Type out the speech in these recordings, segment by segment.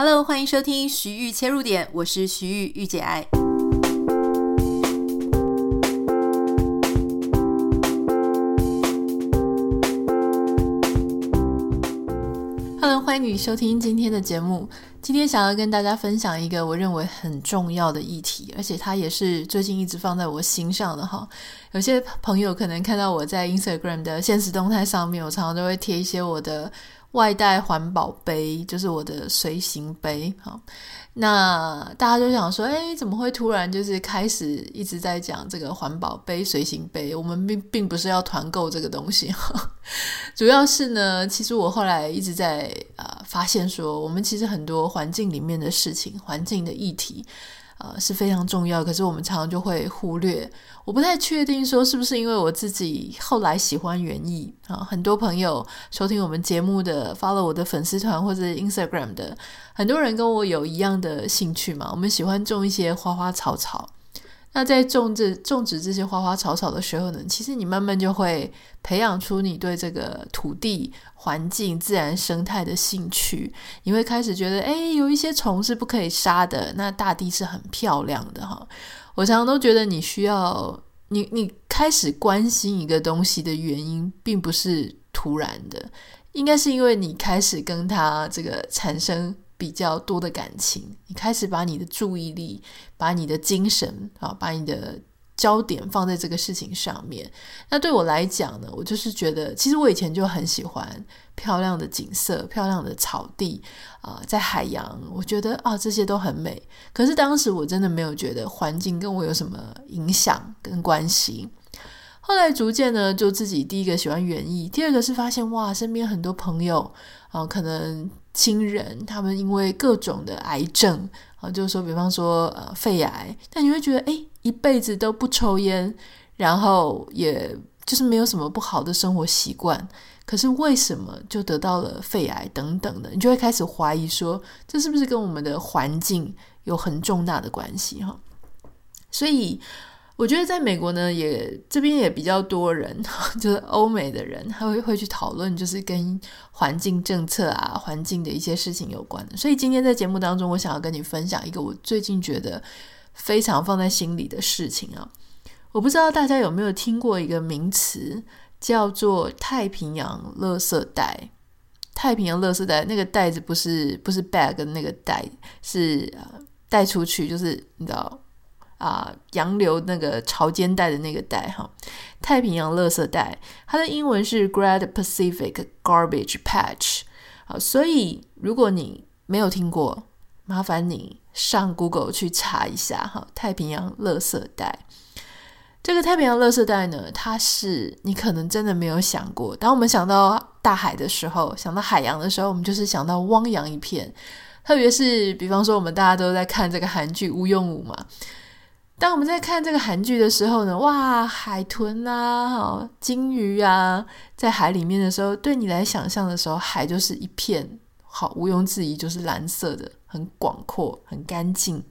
Hello，欢迎收听徐玉切入点，我是徐玉，御姐爱。Hello，欢迎你收听今天的节目。今天想要跟大家分享一个我认为很重要的议题，而且它也是最近一直放在我心上的哈。有些朋友可能看到我在 Instagram 的现实动态上面，我常常都会贴一些我的。外带环保杯就是我的随行杯，好，那大家就想说，哎，怎么会突然就是开始一直在讲这个环保杯、随行杯？我们并并不是要团购这个东西，主要是呢，其实我后来一直在啊、呃、发现说，我们其实很多环境里面的事情、环境的议题。呃，是非常重要，可是我们常常就会忽略。我不太确定说是不是因为我自己后来喜欢园艺啊，很多朋友收听我们节目的，follow 我的粉丝团或者 Instagram 的，很多人跟我有一样的兴趣嘛，我们喜欢种一些花花草草。那在种这种植这些花花草草的时候呢，其实你慢慢就会培养出你对这个土地、环境、自然生态的兴趣。你会开始觉得，诶，有一些虫是不可以杀的，那大地是很漂亮的哈。我常常都觉得，你需要你你开始关心一个东西的原因，并不是突然的，应该是因为你开始跟它这个产生。比较多的感情，你开始把你的注意力、把你的精神啊，把你的焦点放在这个事情上面。那对我来讲呢，我就是觉得，其实我以前就很喜欢漂亮的景色、漂亮的草地啊，在海洋，我觉得啊这些都很美。可是当时我真的没有觉得环境跟我有什么影响跟关系。后来逐渐呢，就自己第一个喜欢园艺，第二个是发现哇，身边很多朋友啊，可能。亲人他们因为各种的癌症啊，就是说，比方说呃肺癌，但你会觉得诶，一辈子都不抽烟，然后也就是没有什么不好的生活习惯，可是为什么就得到了肺癌等等的？你就会开始怀疑说，这是不是跟我们的环境有很重大的关系哈？所以。我觉得在美国呢，也这边也比较多人，就是欧美的人，他会会去讨论，就是跟环境政策啊、环境的一些事情有关的。所以今天在节目当中，我想要跟你分享一个我最近觉得非常放在心里的事情啊。我不知道大家有没有听过一个名词，叫做太平洋垃圾袋。太平洋垃圾袋那个袋子不是不是 bag 那个袋，是带出去，就是你知道。啊，洋流那个潮间带的那个带哈，太平洋垃圾带，它的英文是 Great Pacific Garbage Patch。好，所以如果你没有听过，麻烦你上 Google 去查一下哈，太平洋垃圾带。这个太平洋垃圾带呢，它是你可能真的没有想过，当我们想到大海的时候，想到海洋的时候，我们就是想到汪洋一片，特别是比方说我们大家都在看这个韩剧《无用武》嘛。当我们在看这个韩剧的时候呢，哇，海豚啊，好，鲸鱼啊，在海里面的时候，对你来想象的时候，海就是一片，好，毋庸置疑就是蓝色的，很广阔，很干净。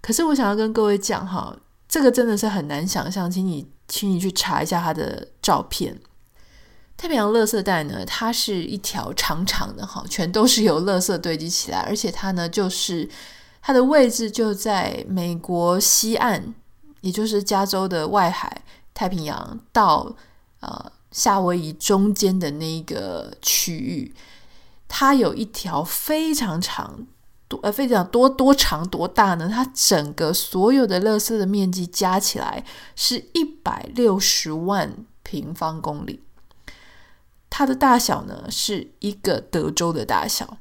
可是我想要跟各位讲哈，这个真的是很难想象，请你，请你去查一下它的照片。太平洋垃圾带呢，它是一条长长的，哈，全都是由垃圾堆积起来，而且它呢，就是。它的位置就在美国西岸，也就是加州的外海，太平洋到呃夏威夷中间的那个区域。它有一条非常长，多呃非常多多长多大呢？它整个所有的垃圾的面积加起来是一百六十万平方公里。它的大小呢，是一个德州的大小。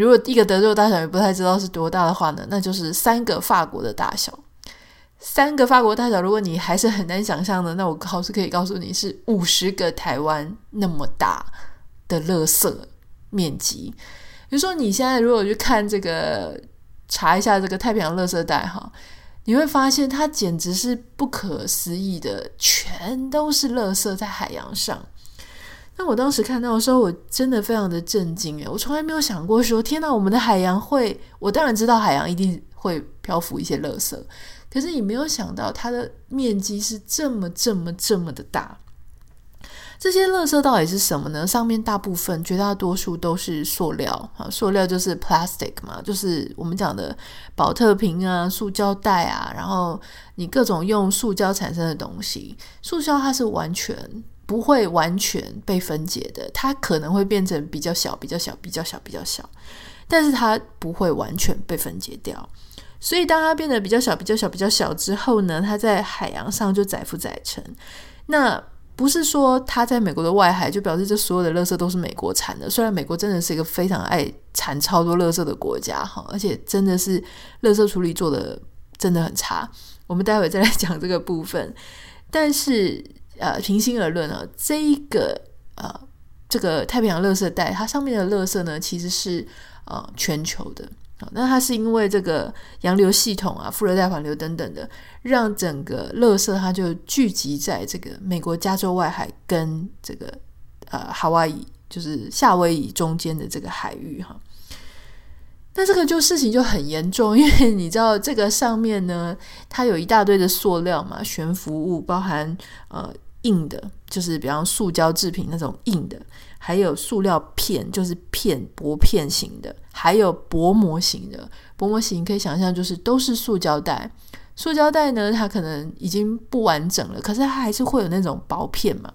如果一个德州大小也不太知道是多大的话呢，那就是三个法国的大小。三个法国大小，如果你还是很难想象的，那我考试可以告诉你是 五十个台湾那么大的垃圾面积。比如说你现在如果去看这个，查一下这个太平洋垃圾带哈，你会发现它简直是不可思议的，全都是垃圾在海洋上。那我当时看到的时候，我真的非常的震惊诶，我从来没有想过说，天哪，我们的海洋会……我当然知道海洋一定会漂浮一些垃圾，可是你没有想到它的面积是这么这么这么的大。这些垃圾到底是什么呢？上面大部分、绝大多数都是塑料啊，塑料就是 plastic 嘛，就是我们讲的宝特瓶啊、塑胶袋啊，然后你各种用塑胶产生的东西。塑胶它是完全不会完全被分解的，它可能会变成比较小、比较小、比较小、比较小，但是它不会完全被分解掉。所以当它变得比较小、比较小、比较小之后呢，它在海洋上就载浮载沉。那不是说它在美国的外海就表示这所有的垃圾都是美国产的，虽然美国真的是一个非常爱产超多垃圾的国家哈，而且真的是垃圾处理做的真的很差。我们待会再来讲这个部分。但是呃，平心而论啊，这一个呃这个太平洋垃圾带它上面的垃圾呢，其实是呃全球的。那它是因为这个洋流系统啊、副热带环流等等的，让整个垃圾它就聚集在这个美国加州外海跟这个呃夏威夷，就是夏威夷中间的这个海域哈。那这个就事情就很严重，因为你知道这个上面呢，它有一大堆的塑料嘛，悬浮物，包含呃硬的，就是比方塑胶制品那种硬的。还有塑料片，就是片薄片型的，还有薄膜型的。薄膜型可以想象，就是都是塑胶袋。塑胶袋呢，它可能已经不完整了，可是它还是会有那种薄片嘛，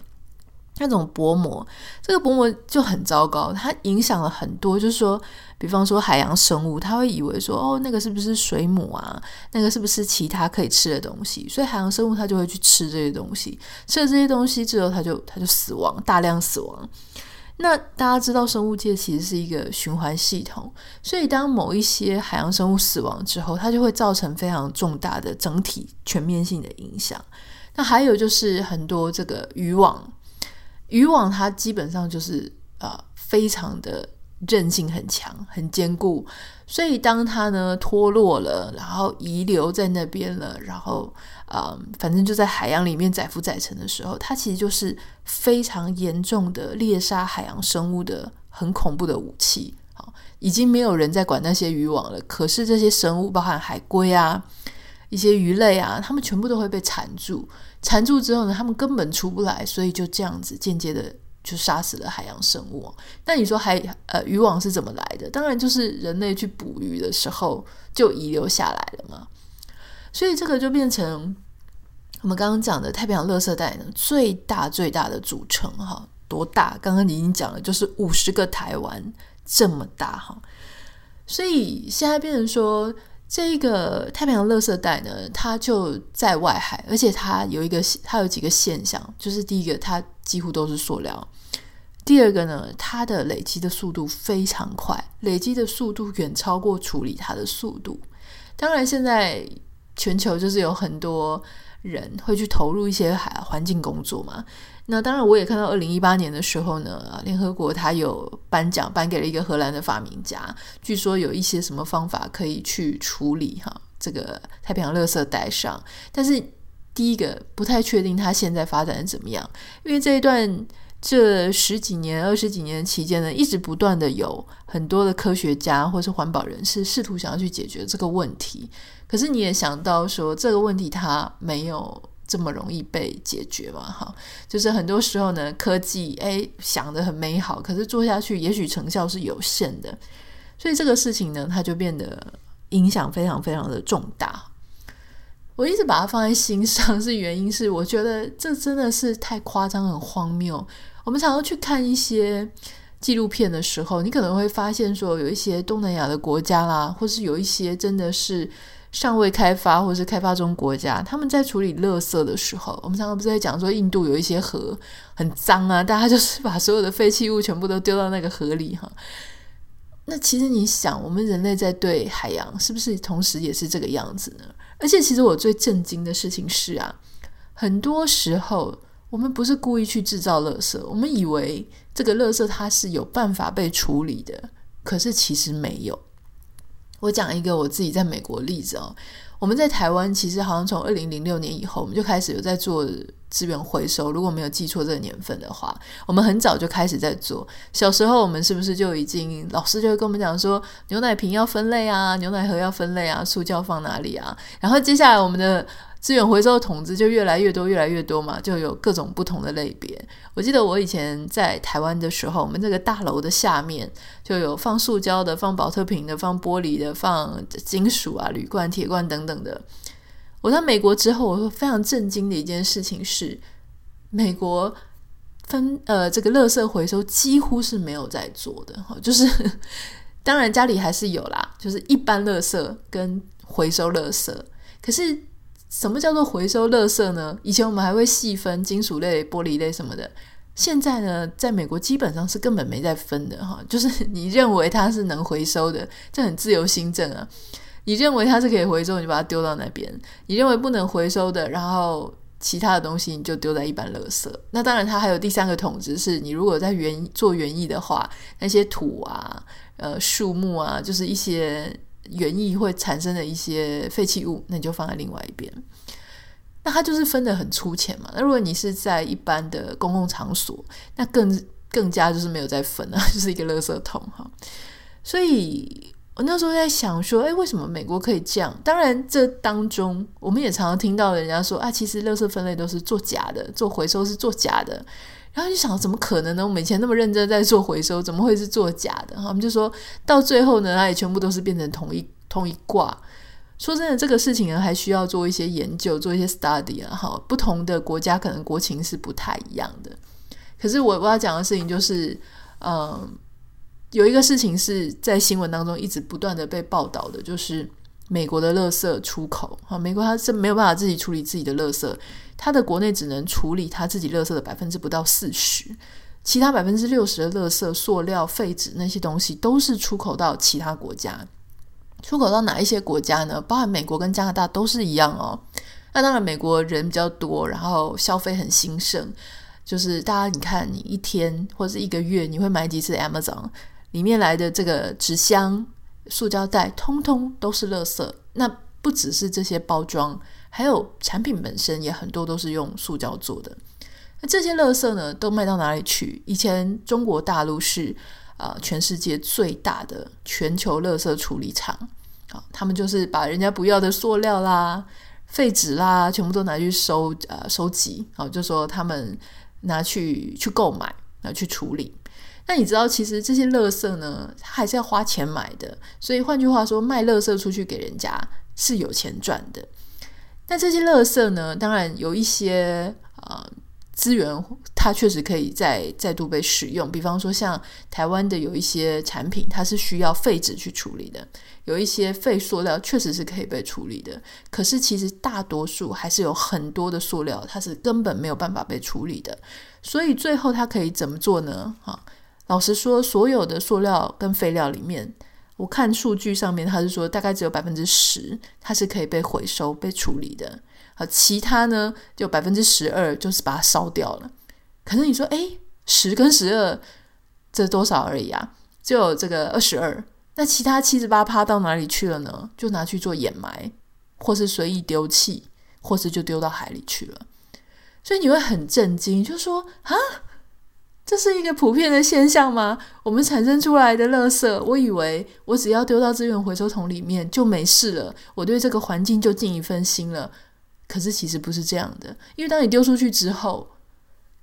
那种薄膜。这个薄膜就很糟糕，它影响了很多。就是说，比方说海洋生物，它会以为说，哦，那个是不是水母啊？那个是不是其他可以吃的东西？所以海洋生物它就会去吃这些东西。吃了这些东西之后，它就它就死亡，大量死亡。那大家知道，生物界其实是一个循环系统，所以当某一些海洋生物死亡之后，它就会造成非常重大的整体全面性的影响。那还有就是很多这个渔网，渔网它基本上就是啊、呃，非常的。韧性很强，很坚固，所以当它呢脱落了，然后遗留在那边了，然后啊、嗯，反正就在海洋里面载浮载沉的时候，它其实就是非常严重的猎杀海洋生物的很恐怖的武器。好，已经没有人在管那些渔网了，可是这些生物，包含海龟啊、一些鱼类啊，它们全部都会被缠住，缠住之后呢，它们根本出不来，所以就这样子间接的。就杀死了海洋生物。那你说海呃渔网是怎么来的？当然就是人类去捕鱼的时候就遗留下来了嘛。所以这个就变成我们刚刚讲的太平洋垃圾带呢，最大最大的组成哈，多大？刚刚你已经讲了，就是五十个台湾这么大哈。所以现在变成说。这个太平洋垃圾带呢，它就在外海，而且它有一个，它有几个现象，就是第一个，它几乎都是塑料；第二个呢，它的累积的速度非常快，累积的速度远超过处理它的速度。当然，现在全球就是有很多人会去投入一些海环境工作嘛。那当然，我也看到二零一八年的时候呢，联合国它有颁奖颁给了一个荷兰的发明家，据说有一些什么方法可以去处理哈这个太平洋垃圾带上。但是第一个不太确定它现在发展的怎么样，因为这一段这十几年、二十几年期间呢，一直不断的有很多的科学家或是环保人士试图想要去解决这个问题。可是你也想到说，这个问题它没有。这么容易被解决嘛？哈，就是很多时候呢，科技诶想得很美好，可是做下去也许成效是有限的，所以这个事情呢，它就变得影响非常非常的重大。我一直把它放在心上，是原因是我觉得这真的是太夸张、很荒谬。我们常常去看一些纪录片的时候，你可能会发现说，有一些东南亚的国家啦，或是有一些真的是。尚未开发或是开发中国家，他们在处理垃圾的时候，我们常常不是在讲说印度有一些河很脏啊，大家就是把所有的废弃物全部都丢到那个河里哈。那其实你想，我们人类在对海洋是不是同时也是这个样子呢？而且，其实我最震惊的事情是啊，很多时候我们不是故意去制造垃圾，我们以为这个垃圾它是有办法被处理的，可是其实没有。我讲一个我自己在美国的例子哦，我们在台湾其实好像从二零零六年以后，我们就开始有在做资源回收。如果没有记错这个年份的话，我们很早就开始在做。小时候我们是不是就已经老师就会跟我们讲说，牛奶瓶要分类啊，牛奶盒要分类啊，塑胶放哪里啊？然后接下来我们的资源回收的桶子就越来越多，越来越多嘛，就有各种不同的类别。我记得我以前在台湾的时候，我们这个大楼的下面就有放塑胶的、放保特瓶的、放玻璃的、放金属啊、铝罐、铁罐等等的。我在美国之后，我非常震惊的一件事情是，美国分呃这个垃圾回收几乎是没有在做的，就是 当然家里还是有啦，就是一般垃圾跟回收垃圾，可是。什么叫做回收垃圾呢？以前我们还会细分金属类、玻璃类什么的，现在呢，在美国基本上是根本没在分的哈。就是 你认为它是能回收的，这很自由新政啊。你认为它是可以回收，你就把它丢到那边；你认为不能回收的，然后其他的东西你就丢在一般垃圾。那当然，它还有第三个桶子，是你如果在园做园艺的话，那些土啊、呃树木啊，就是一些。园艺会产生的一些废弃物，那你就放在另外一边。那它就是分得很粗浅嘛。那如果你是在一般的公共场所，那更更加就是没有再分了，就是一个垃圾桶哈。所以我那时候在想说，哎，为什么美国可以这样？当然，这当中我们也常常听到人家说啊，其实垃圾分类都是做假的，做回收是做假的。然后就想，怎么可能呢？我们以前那么认真在做回收，怎么会是做假的？哈我们就说到最后呢，它也全部都是变成同一同一挂。说真的，这个事情呢，还需要做一些研究，做一些 study 啊。哈，不同的国家可能国情是不太一样的。可是我我要讲的事情就是，嗯，有一个事情是在新闻当中一直不断的被报道的，就是美国的垃圾出口。哈，美国它是没有办法自己处理自己的垃圾。它的国内只能处理它自己垃圾的百分之不到四十，其他百分之六十的垃圾、塑料、废纸那些东西都是出口到其他国家。出口到哪一些国家呢？包含美国跟加拿大都是一样哦。那当然，美国人比较多，然后消费很兴盛，就是大家你看，你一天或者是一个月，你会买几次 Amazon 里面来的这个纸箱、塑胶袋，通通都是垃圾。那不只是这些包装。还有产品本身也很多都是用塑胶做的，那这些垃圾呢，都卖到哪里去？以前中国大陆是啊、全世界最大的全球垃圾处理厂啊，他们就是把人家不要的塑料啦、废纸啦，全部都拿去收啊、收集啊，就说他们拿去去购买拿去处理。那你知道，其实这些垃圾呢，它还是要花钱买的，所以换句话说，卖垃圾出去给人家是有钱赚的。那这些垃圾呢，当然有一些啊、资源，它确实可以再再度被使用。比方说，像台湾的有一些产品，它是需要废纸去处理的；有一些废塑料确实是可以被处理的。可是，其实大多数还是有很多的塑料，它是根本没有办法被处理的。所以，最后它可以怎么做呢？哈，老实说，所有的塑料跟废料里面。我看数据上面，他是说大概只有百分之十，它是可以被回收、被处理的。好，其他呢就百分之十二，就是把它烧掉了。可是你说，诶，十跟十二，这多少而已啊？就有这个二十二。那其他七十八趴到哪里去了呢？就拿去做掩埋，或是随意丢弃，或是就丢到海里去了。所以你会很震惊，就说啊。这是一个普遍的现象吗？我们产生出来的垃圾，我以为我只要丢到资源回收桶里面就没事了，我对这个环境就尽一份心了。可是其实不是这样的，因为当你丢出去之后，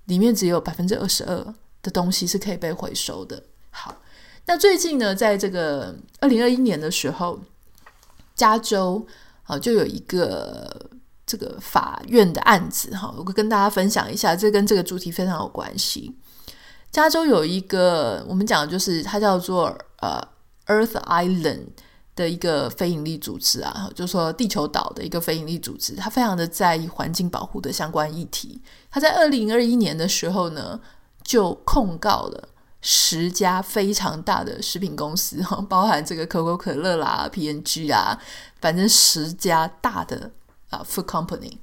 里面只有百分之二十二的东西是可以被回收的。好，那最近呢，在这个二零二一年的时候，加州啊就有一个这个法院的案子哈，我会跟大家分享一下，这跟这个主题非常有关系。加州有一个我们讲就是它叫做呃 Earth Island 的一个非营利组织啊，就是说地球岛的一个非营利组织，它非常的在意环境保护的相关议题。它在二零二一年的时候呢，就控告了十家非常大的食品公司，包含这个可口可乐啦、PNG 啊，反正十家大的啊 food company。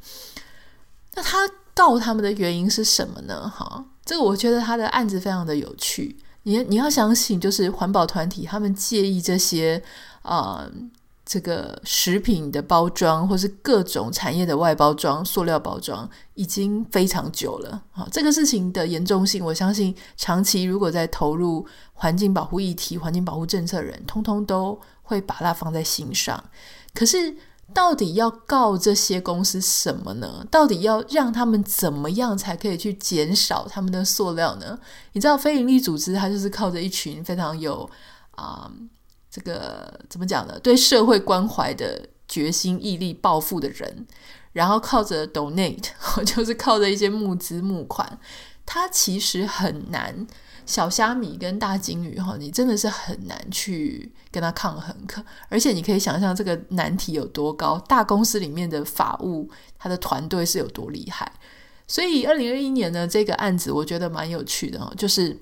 那他告他们的原因是什么呢？哈？这个我觉得他的案子非常的有趣。你你要相信，就是环保团体他们介意这些啊、这个食品的包装，或是各种产业的外包装、塑料包装，已经非常久了。好，这个事情的严重性，我相信长期如果在投入环境保护议题、环境保护政策人，通通都会把它放在心上。可是到底要告这些公司什么呢？到底要让他们怎么样才可以去减少他们的塑料呢？你知道，非营利组织它就是靠着一群非常有啊、这个怎么讲呢？对社会关怀的决心、毅力、抱负的人，然后靠着 donate，就是靠着一些募资募款，它其实很难。小虾米跟大鲸鱼哈，你真的是很难去跟他抗衡，可而且你可以想象这个难题有多高。大公司里面的法务，他的团队是有多厉害。所以二零二一年呢，这个案子我觉得蛮有趣的哦，就是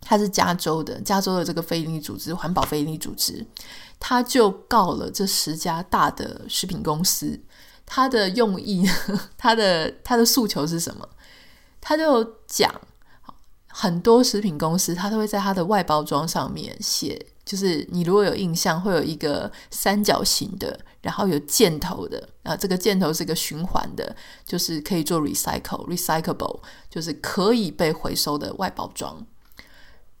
他是加州的，加州的这个非营利组织，环保非营利组织，他就告了这十家大的食品公司。他的用意，他的他的诉求是什么？他就讲。很多食品公司，它都会在它的外包装上面写，就是你如果有印象，会有一个三角形的，然后有箭头的啊，这个箭头是一个循环的，就是可以做 recycle、recyclable，就是可以被回收的外包装。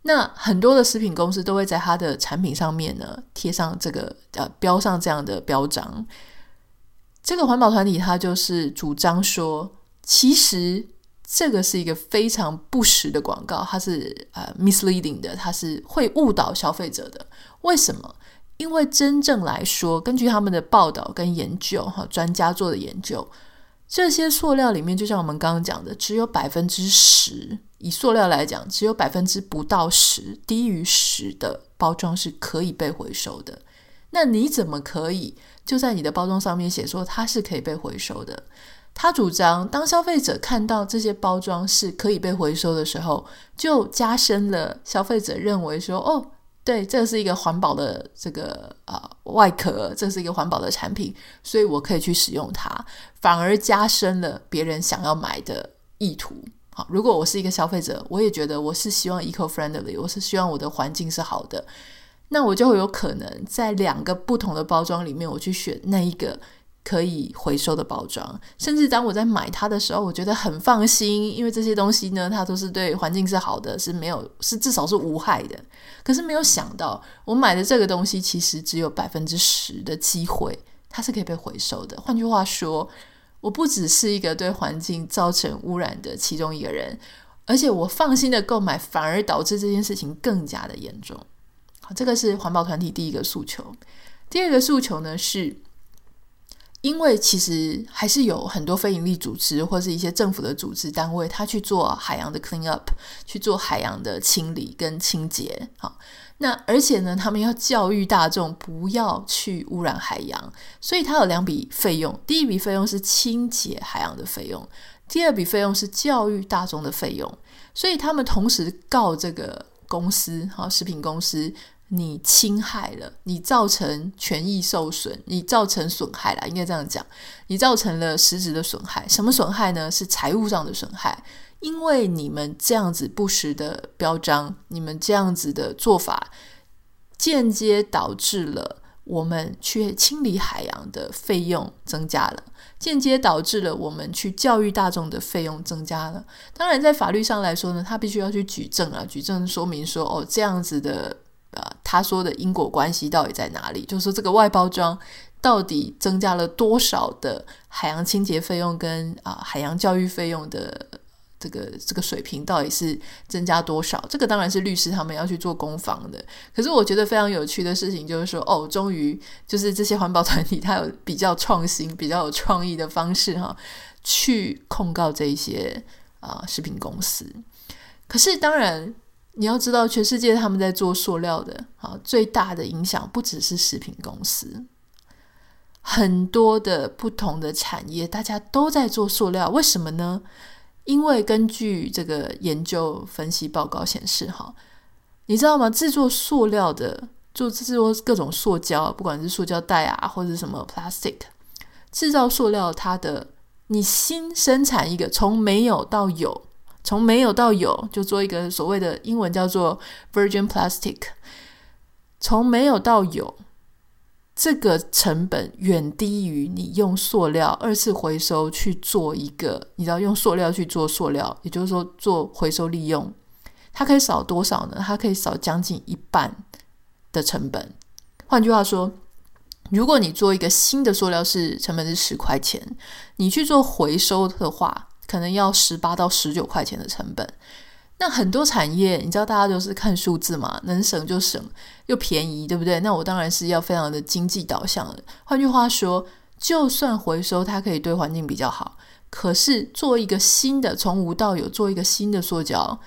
那很多的食品公司都会在它的产品上面呢贴上这个呃标上这样的标章。这个环保团体它就是主张说，其实。这个是一个非常不实的广告，它是呃 misleading 的，它是会误导消费者的。为什么？因为真正来说，根据他们的报道跟研究，哈，专家做的研究，这些塑料里面，就像我们刚刚讲的，只有百分之十，以塑料来讲，只有百分之不到十，低于十的包装是可以被回收的。那你怎么可以就在你的包装上面写说它是可以被回收的？他主张，当消费者看到这些包装是可以被回收的时候，就加深了消费者认为说：“哦，对，这是一个环保的这个呃外壳，这是一个环保的产品，所以我可以去使用它。”反而加深了别人想要买的意图。好，如果我是一个消费者，我也觉得我是希望 eco-friendly，我是希望我的环境是好的，那我就会有可能在两个不同的包装里面，我去选那一个。可以回收的包装，甚至当我在买它的时候，我觉得很放心，因为这些东西呢，它都是对环境是好的，是没有，是至少是无害的。可是没有想到，我买的这个东西其实只有百分之十的机会，它是可以被回收的。换句话说，我不只是一个对环境造成污染的其中一个人，而且我放心的购买，反而导致这件事情更加的严重。好，这个是环保团体第一个诉求。第二个诉求呢是。因为其实还是有很多非营利组织或是一些政府的组织单位，他去做海洋的 clean up，去做海洋的清理跟清洁。好，那而且呢，他们要教育大众不要去污染海洋，所以它有两笔费用。第一笔费用是清洁海洋的费用，第二笔费用是教育大众的费用。所以他们同时告这个公司，好，食品公司。你侵害了，你造成权益受损，你造成损害了，应该这样讲，你造成了实质的损害。什么损害呢？是财务上的损害，因为你们这样子不实的标章，你们这样子的做法，间接导致了我们去清理海洋的费用增加了，间接导致了我们去教育大众的费用增加了。当然，在法律上来说呢，他必须要去举证啊，举证说明说，哦，这样子的。呃，他说的因果关系到底在哪里？就是说，这个外包装到底增加了多少的海洋清洁费用跟啊、海洋教育费用的这个这个水平到底是增加多少？这个当然是律师他们要去做攻防的。可是我觉得非常有趣的事情就是说，哦，终于就是这些环保团体，他有比较创新、比较有创意的方式哈，去控告这一些啊、食品公司。可是当然。你要知道，全世界他们在做塑料的，啊，最大的影响不只是食品公司，很多的不同的产业，大家都在做塑料。为什么呢？因为根据这个研究分析报告显示，哈，你知道吗？制作塑料的，做制作各种塑胶，不管是塑胶袋啊，或者什么 plastic，制造塑料，它的你新生产一个，从没有到有。从没有到有，就做一个所谓的英文叫做 virgin plastic。从没有到有，这个成本远低于你用塑料二次回收去做一个，你知道用塑料去做塑料，也就是说做回收利用，它可以少多少呢？它可以少将近一半的成本。换句话说，如果你做一个新的塑料是成本是十块钱，你去做回收的话，可能要十八到十九块钱的成本。那很多产业，你知道大家都是看数字嘛，能省就省，又便宜，对不对？那我当然是要非常的经济导向的。换句话说，就算回收它可以对环境比较好，可是做一个新的从无到有做一个新的塑胶。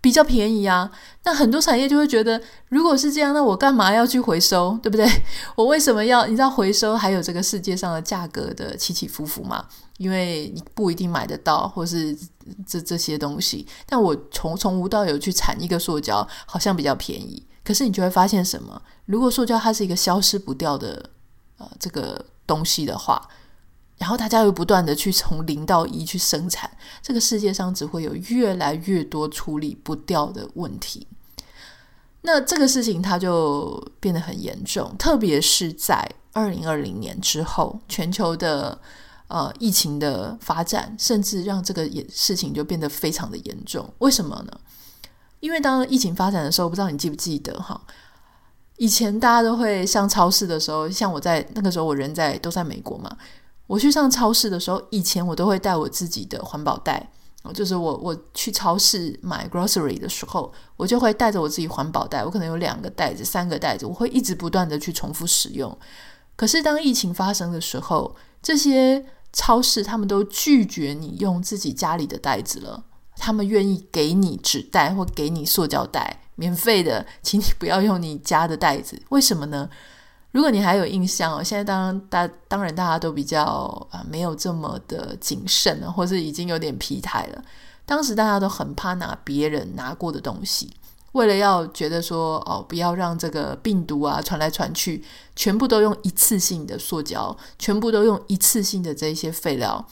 比较便宜啊，那很多产业就会觉得，如果是这样，那我干嘛要去回收，对不对？我为什么要？你知道回收还有这个世界上的价格的起起伏伏嘛？因为你不一定买得到，或是这这些东西。但我从从无到有去产一个塑胶，好像比较便宜。可是你就会发现什么？如果塑胶它是一个消失不掉的呃这个东西的话。然后大家又不断的去从零到一去生产，这个世界上只会有越来越多处理不掉的问题。那这个事情它就变得很严重，特别是在二零二零年之后，全球的呃疫情的发展，甚至让这个也事情就变得非常的严重。为什么呢？因为当疫情发展的时候，不知道你记不记得哈？以前大家都会上超市的时候，像我在那个时候，我人在都在美国嘛。我去上超市的时候，以前我都会带我自己的环保袋，就是我我去超市买 grocery 的时候，我就会带着我自己环保袋，我可能有两个袋子、三个袋子，我会一直不断的去重复使用。可是当疫情发生的时候，这些超市他们都拒绝你用自己家里的袋子了，他们愿意给你纸袋或给你塑胶袋，免费的，请你不要用你家的袋子。为什么呢？如果你还有印象哦，现在当大当然大家都比较啊没有这么的谨慎了，或是已经有点疲态了。当时大家都很怕拿别人拿过的东西，为了要觉得说哦，不要让这个病毒啊传来传去，全部都用一次性的塑胶，全部都用一次性的这些废料，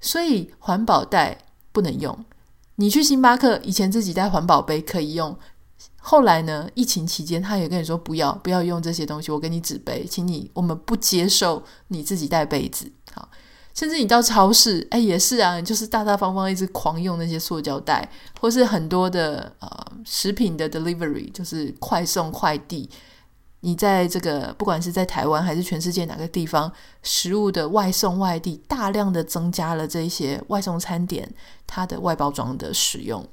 所以环保袋不能用。你去星巴克以前自己带环保杯可以用。后来呢？疫情期间，他也跟你说不要不要用这些东西，我给你纸杯，请你我们不接受你自己带杯子。好，甚至你到超市，哎，也是啊，就是大大方方一直狂用那些塑胶袋，或是很多的呃食品的 delivery，就是快送快递。你在这个不管是在台湾还是全世界哪个地方，食物的外送外递，大量的增加了这些外送餐点它的外包装的使用。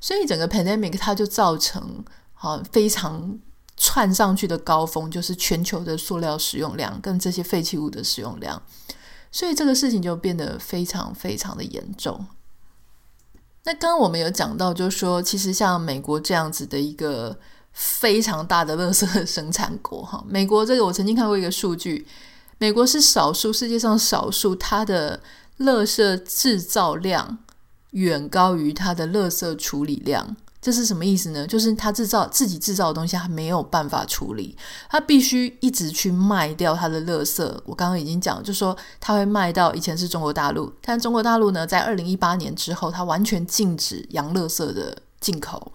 所以整个 pandemic 它就造成啊非常窜上去的高峰，就是全球的塑料使用量跟这些废弃物的使用量，所以这个事情就变得非常非常的严重。那刚刚我们有讲到，就是说其实像美国这样子的一个非常大的垃圾生产国，哈，美国这个我曾经看过一个数据，美国是少数世界上少数它的垃圾制造量。远高于它的垃圾处理量，这是什么意思呢？就是他制造自己制造的东西，它没有办法处理，他必须一直去卖掉他的垃圾。我刚刚已经讲，就说他会卖到以前是中国大陆，但中国大陆呢，在二零一八年之后，它完全禁止洋垃圾的进口，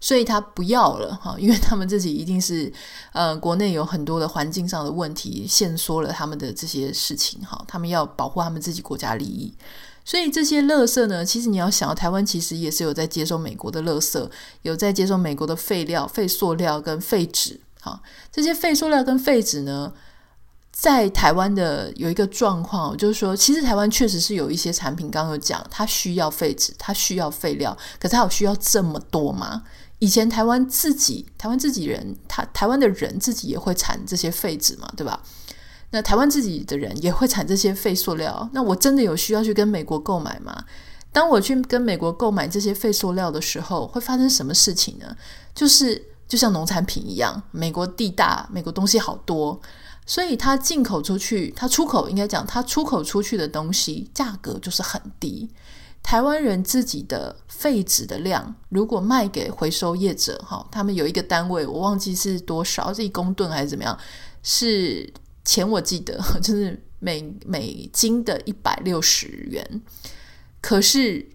所以它不要了哈，因为他们自己一定是呃国内有很多的环境上的问题，限缩了他们的这些事情哈，他们要保护他们自己国家利益。所以这些垃圾呢，其实你要想，台湾其实也是有在接收美国的垃圾，有在接收美国的废料、废塑料跟废纸。好，这些废塑料跟废纸呢，在台湾的有一个状况，就是说，其实台湾确实是有一些产品，刚刚有讲，它需要废纸，它需要废料，可是它有需要这么多吗？以前台湾自己，台湾自己人，他台湾的人自己也会产这些废纸嘛，对吧？那台湾自己的人也会产这些废塑料，那我真的有需要去跟美国购买吗？当我去跟美国购买这些废塑料的时候，会发生什么事情呢？就是就像农产品一样，美国地大，美国东西好多，所以它进口出去，它出口应该讲，它出口出去的东西价格就是很低。台湾人自己的废纸的量，如果卖给回收业者，哈，他们有一个单位，我忘记是多少，是一公吨还是怎么样？是。钱我记得 就是美美金的一百六十元，可是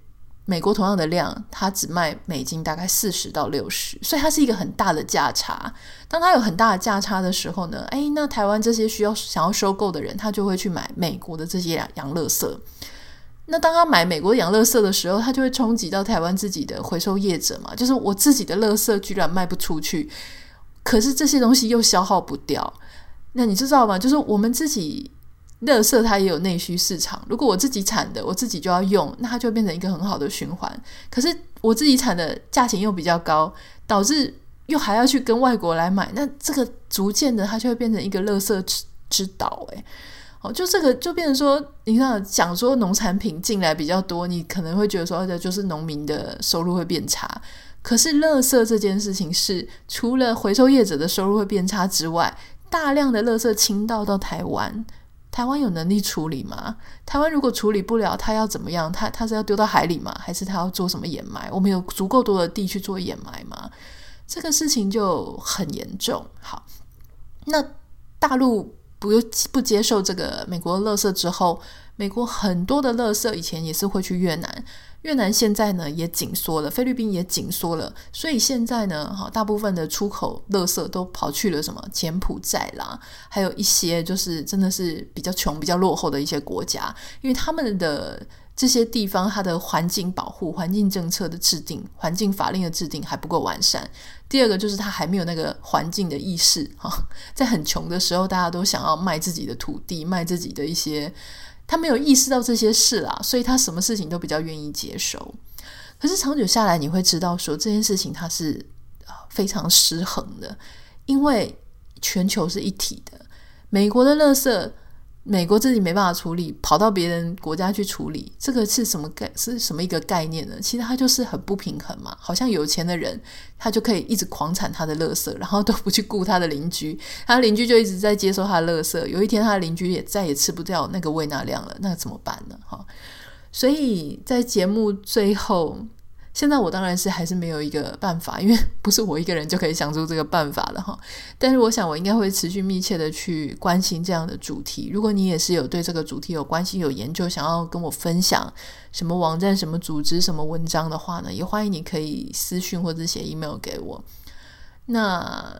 美国同样的量，它只卖美金大概四十到六十，所以它是一个很大的价差。当它有很大的价差的时候呢，诶，那台湾这些需要想要收购的人，他就会去买美国的这些洋乐色。那当他买美国洋乐色的时候，他就会冲击到台湾自己的回收业者嘛，就是我自己的乐色居然卖不出去，可是这些东西又消耗不掉。那你知道吗？就是我们自己乐色它也有内需市场。如果我自己产的，我自己就要用，那它就变成一个很好的循环。可是我自己产的价钱又比较高，导致又还要去跟外国来买，那这个逐渐的它就会变成一个乐色之之岛。诶，哦，就这个就变成说，你看讲说农产品进来比较多，你可能会觉得说，这就是农民的收入会变差。可是，垃圾这件事情是除了回收业者的收入会变差之外，大量的垃圾倾倒到台湾，台湾有能力处理吗？台湾如果处理不了，它要怎么样？它它是要丢到海里吗？还是它要做什么掩埋？我们有足够多的地去做掩埋吗？这个事情就很严重。好，那大陆不不接受这个美国的垃圾之后，美国很多的乐色以前也是会去越南。越南现在呢也紧缩了，菲律宾也紧缩了，所以现在呢，哈，大部分的出口乐色都跑去了什么柬埔寨啦，还有一些就是真的是比较穷、比较落后的一些国家，因为他们的这些地方，它的环境保护、环境政策的制定、环境法令的制定还不够完善。第二个就是它还没有那个环境的意识，哈，在很穷的时候，大家都想要卖自己的土地，卖自己的一些。他没有意识到这些事啦，所以他什么事情都比较愿意接受。可是长久下来，你会知道说这件事情它是非常失衡的，因为全球是一体的，美国的垃圾。美国自己没办法处理，跑到别人国家去处理，这个是什么概是什么一个概念呢？其实它就是很不平衡嘛。好像有钱的人他就可以一直狂产他的垃圾，然后都不去顾他的邻居，他邻居就一直在接受他的垃圾。有一天他的邻居也再也吃不掉那个胃纳量了，那怎么办呢？哈，所以在节目最后。现在我当然是还是没有一个办法，因为不是我一个人就可以想出这个办法的哈。但是我想我应该会持续密切的去关心这样的主题。如果你也是有对这个主题有关心、有研究，想要跟我分享什么网站、什么组织、什么文章的话呢，也欢迎你可以私讯或者写 email 给我。那。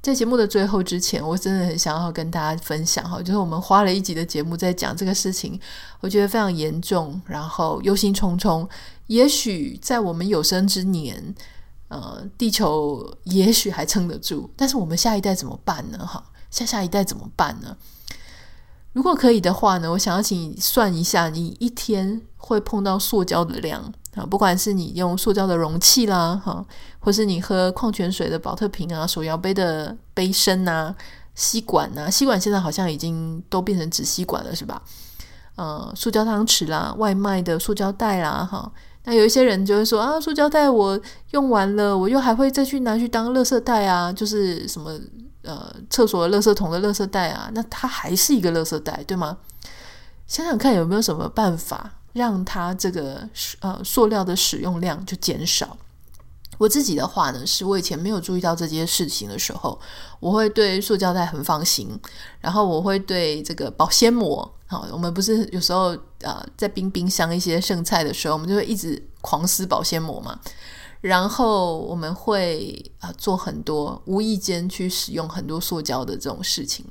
在节目的最后之前，我真的很想要跟大家分享哈，就是我们花了一集的节目在讲这个事情，我觉得非常严重，然后忧心忡忡。也许在我们有生之年，呃，地球也许还撑得住，但是我们下一代怎么办呢？哈，下下一代怎么办呢？如果可以的话呢，我想要请你算一下，你一天会碰到塑胶的量。啊，不管是你用塑胶的容器啦，哈，或是你喝矿泉水的宝特瓶啊、手摇杯的杯身呐、吸管呐，吸管现在好像已经都变成纸吸管了，是吧？呃，塑胶汤匙啦、外卖的塑胶袋啦，哈，那有一些人就会说啊，塑胶袋我用完了，我又还会再去拿去当垃圾袋啊，就是什么呃，厕所的垃圾桶的垃圾袋啊，那它还是一个垃圾袋，对吗？想想看有没有什么办法。让它这个呃塑料的使用量就减少。我自己的话呢，是我以前没有注意到这件事情的时候，我会对塑胶袋很放心，然后我会对这个保鲜膜，好，我们不是有时候呃在冰冰箱一些剩菜的时候，我们就会一直狂撕保鲜膜嘛，然后我们会啊、做很多无意间去使用很多塑胶的这种事情。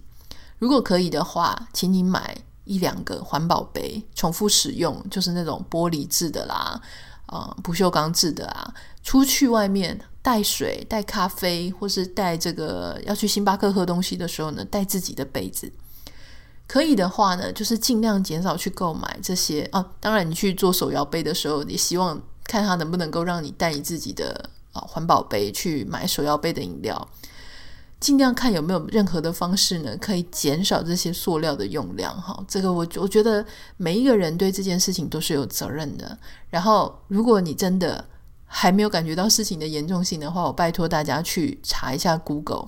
如果可以的话，请你买。一两个环保杯，重复使用，就是那种玻璃制的啦，啊、不锈钢制的啊。出去外面带水、带咖啡，或是带这个要去星巴克喝东西的时候呢，带自己的杯子。可以的话呢，就是尽量减少去购买这些啊。当然，你去做手摇杯的时候，也希望看它能不能够让你带你自己的啊环保杯去买手摇杯的饮料。尽量看有没有任何的方式呢，可以减少这些塑料的用量哈。这个我我觉得每一个人对这件事情都是有责任的。然后，如果你真的还没有感觉到事情的严重性的话，我拜托大家去查一下 Google。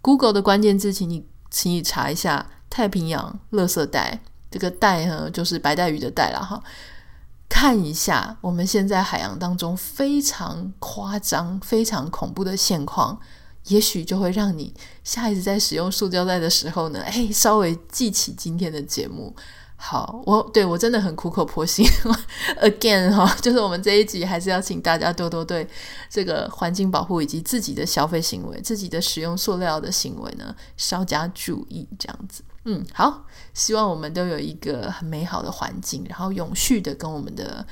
Google 的关键字，请你请你查一下太平洋垃圾袋。这个袋呢，就是白带鱼的袋了哈。看一下我们现在海洋当中非常夸张、非常恐怖的现况。也许就会让你下一次在使用塑胶袋的时候呢，哎，稍微记起今天的节目。好，我对我真的很苦口婆心。Again 哈，就是我们这一集还是要请大家多多对这个环境保护以及自己的消费行为、自己的使用塑料的行为呢，稍加注意。这样子，嗯，好，希望我们都有一个很美好的环境，然后永续的跟我们的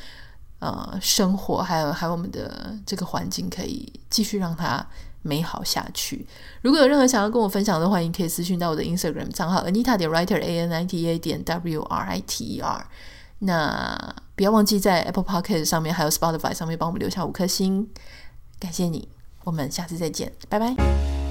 呃生活，还有还有我们的这个环境，可以继续让它。美好下去。如果有任何想要跟我分享的，话，你可以私讯到我的 Instagram 账号 Anita 点 Writer A N I T A 点 W R I T E R。那不要忘记在 Apple Podcast 上面还有 Spotify 上面帮我们留下五颗星，感谢你。我们下次再见，拜拜。